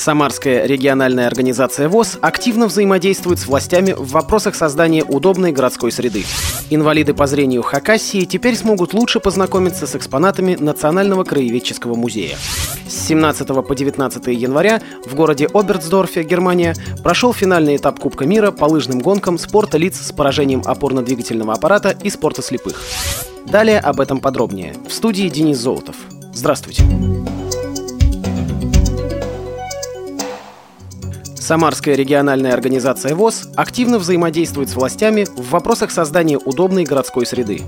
Самарская региональная организация ВОЗ активно взаимодействует с властями в вопросах создания удобной городской среды. Инвалиды по зрению Хакасии теперь смогут лучше познакомиться с экспонатами Национального краеведческого музея. С 17 по 19 января в городе Оберцдорфе, Германия, прошел финальный этап Кубка мира по лыжным гонкам спорта лиц с поражением опорно-двигательного аппарата и спорта слепых. Далее об этом подробнее. В студии Денис Золотов. Здравствуйте. Самарская региональная организация ВОЗ активно взаимодействует с властями в вопросах создания удобной городской среды.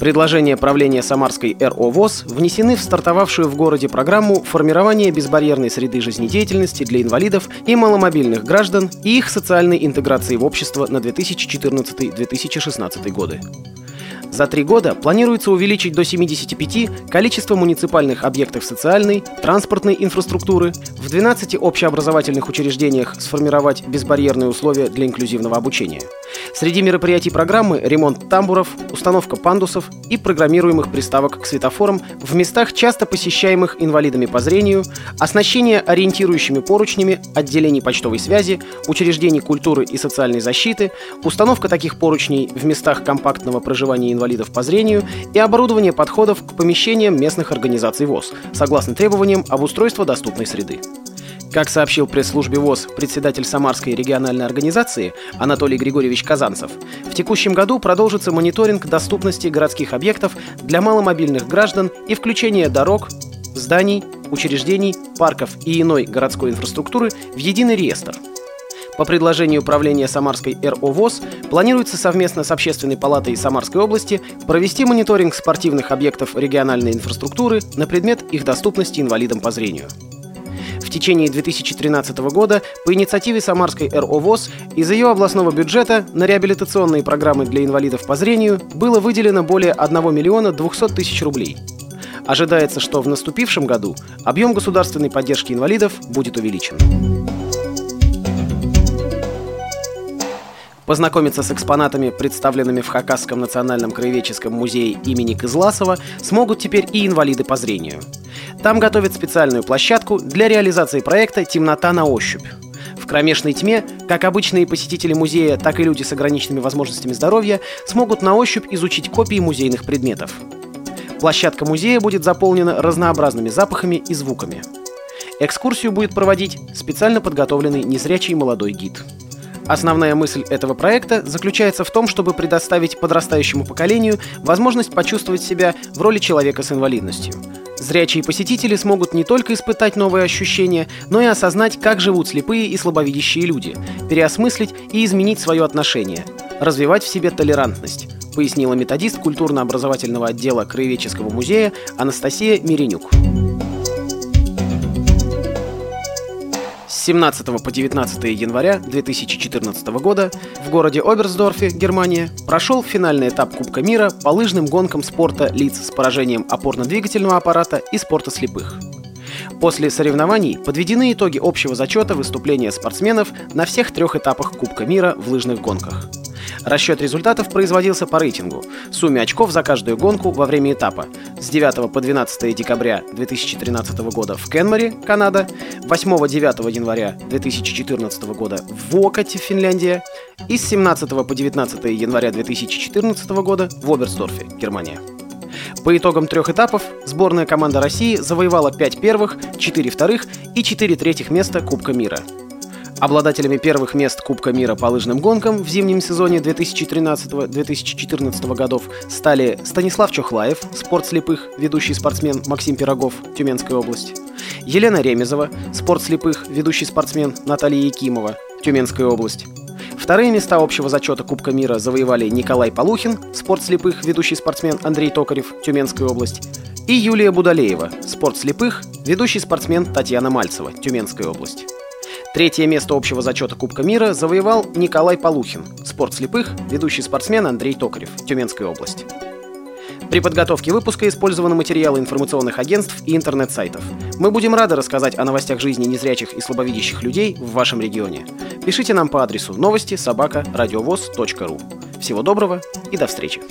Предложения правления Самарской РО ВОЗ внесены в стартовавшую в городе программу формирования безбарьерной среды жизнедеятельности для инвалидов и маломобильных граждан и их социальной интеграции в общество на 2014-2016 годы. За три года планируется увеличить до 75 количество муниципальных объектов социальной, транспортной инфраструктуры, в 12 общеобразовательных учреждениях сформировать безбарьерные условия для инклюзивного обучения. Среди мероприятий программы ремонт тамбуров, установка пандусов и программируемых приставок к светофорам в местах, часто посещаемых инвалидами по зрению, оснащение ориентирующими поручнями отделений почтовой связи, учреждений культуры и социальной защиты, установка таких поручней в местах компактного проживания инвалидов по зрению и оборудование подходов к помещениям местных организаций ВОЗ, согласно требованиям обустройства доступной среды. Как сообщил пресс-службе ВОЗ председатель Самарской региональной организации Анатолий Григорьевич Казанцев, в текущем году продолжится мониторинг доступности городских объектов для маломобильных граждан и включение дорог, зданий, учреждений, парков и иной городской инфраструктуры в единый реестр – по предложению управления Самарской РОВОЗ планируется совместно с Общественной палатой Самарской области провести мониторинг спортивных объектов региональной инфраструктуры на предмет их доступности инвалидам по зрению. Течение 2013 года по инициативе Самарской РОВОЗ из ее областного бюджета на реабилитационные программы для инвалидов по зрению было выделено более 1 миллиона 200 тысяч рублей. Ожидается, что в наступившем году объем государственной поддержки инвалидов будет увеличен. Познакомиться с экспонатами, представленными в Хакасском национальном краеведческом музее имени Кызласова, смогут теперь и инвалиды по зрению. Там готовят специальную площадку для реализации проекта «Темнота на ощупь». В кромешной тьме, как обычные посетители музея, так и люди с ограниченными возможностями здоровья смогут на ощупь изучить копии музейных предметов. Площадка музея будет заполнена разнообразными запахами и звуками. Экскурсию будет проводить специально подготовленный незрячий молодой гид. Основная мысль этого проекта заключается в том, чтобы предоставить подрастающему поколению возможность почувствовать себя в роли человека с инвалидностью. Зрячие посетители смогут не только испытать новые ощущения, но и осознать, как живут слепые и слабовидящие люди, переосмыслить и изменить свое отношение, развивать в себе толерантность, пояснила методист культурно-образовательного отдела Краеведческого музея Анастасия Миренюк. С 17 по 19 января 2014 года в городе Оберсдорфе, Германия, прошел финальный этап Кубка мира по лыжным гонкам спорта лиц с поражением опорно-двигательного аппарата и спорта слепых. После соревнований подведены итоги общего зачета выступления спортсменов на всех трех этапах Кубка мира в лыжных гонках – Расчет результатов производился по рейтингу, сумме очков за каждую гонку во время этапа. С 9 по 12 декабря 2013 года в Кенмаре, Канада, 8-9 января 2014 года в Вокате, Финляндия. И с 17 по 19 января 2014 года в Оберсдорфе, Германия. По итогам трех этапов сборная команда России завоевала 5 первых, 4 вторых и 4 третьих места Кубка мира – Обладателями первых мест Кубка мира по лыжным гонкам в зимнем сезоне 2013-2014 годов стали Станислав Чухлаев, спорт слепых, ведущий спортсмен Максим Пирогов, Тюменская область, Елена Ремезова, спорт слепых, ведущий спортсмен Наталья Якимова, Тюменская область. Вторые места общего зачета Кубка мира завоевали Николай Полухин, спорт слепых, ведущий спортсмен Андрей Токарев, Тюменская область, и Юлия Будалеева, спорт слепых, ведущий спортсмен Татьяна Мальцева, Тюменская область. Третье место общего зачета Кубка мира завоевал Николай Полухин, спорт слепых, ведущий спортсмен Андрей Токарев, Тюменская область. При подготовке выпуска использованы материалы информационных агентств и интернет-сайтов. Мы будем рады рассказать о новостях жизни незрячих и слабовидящих людей в вашем регионе. Пишите нам по адресу новости собака ру. Всего доброго и до встречи!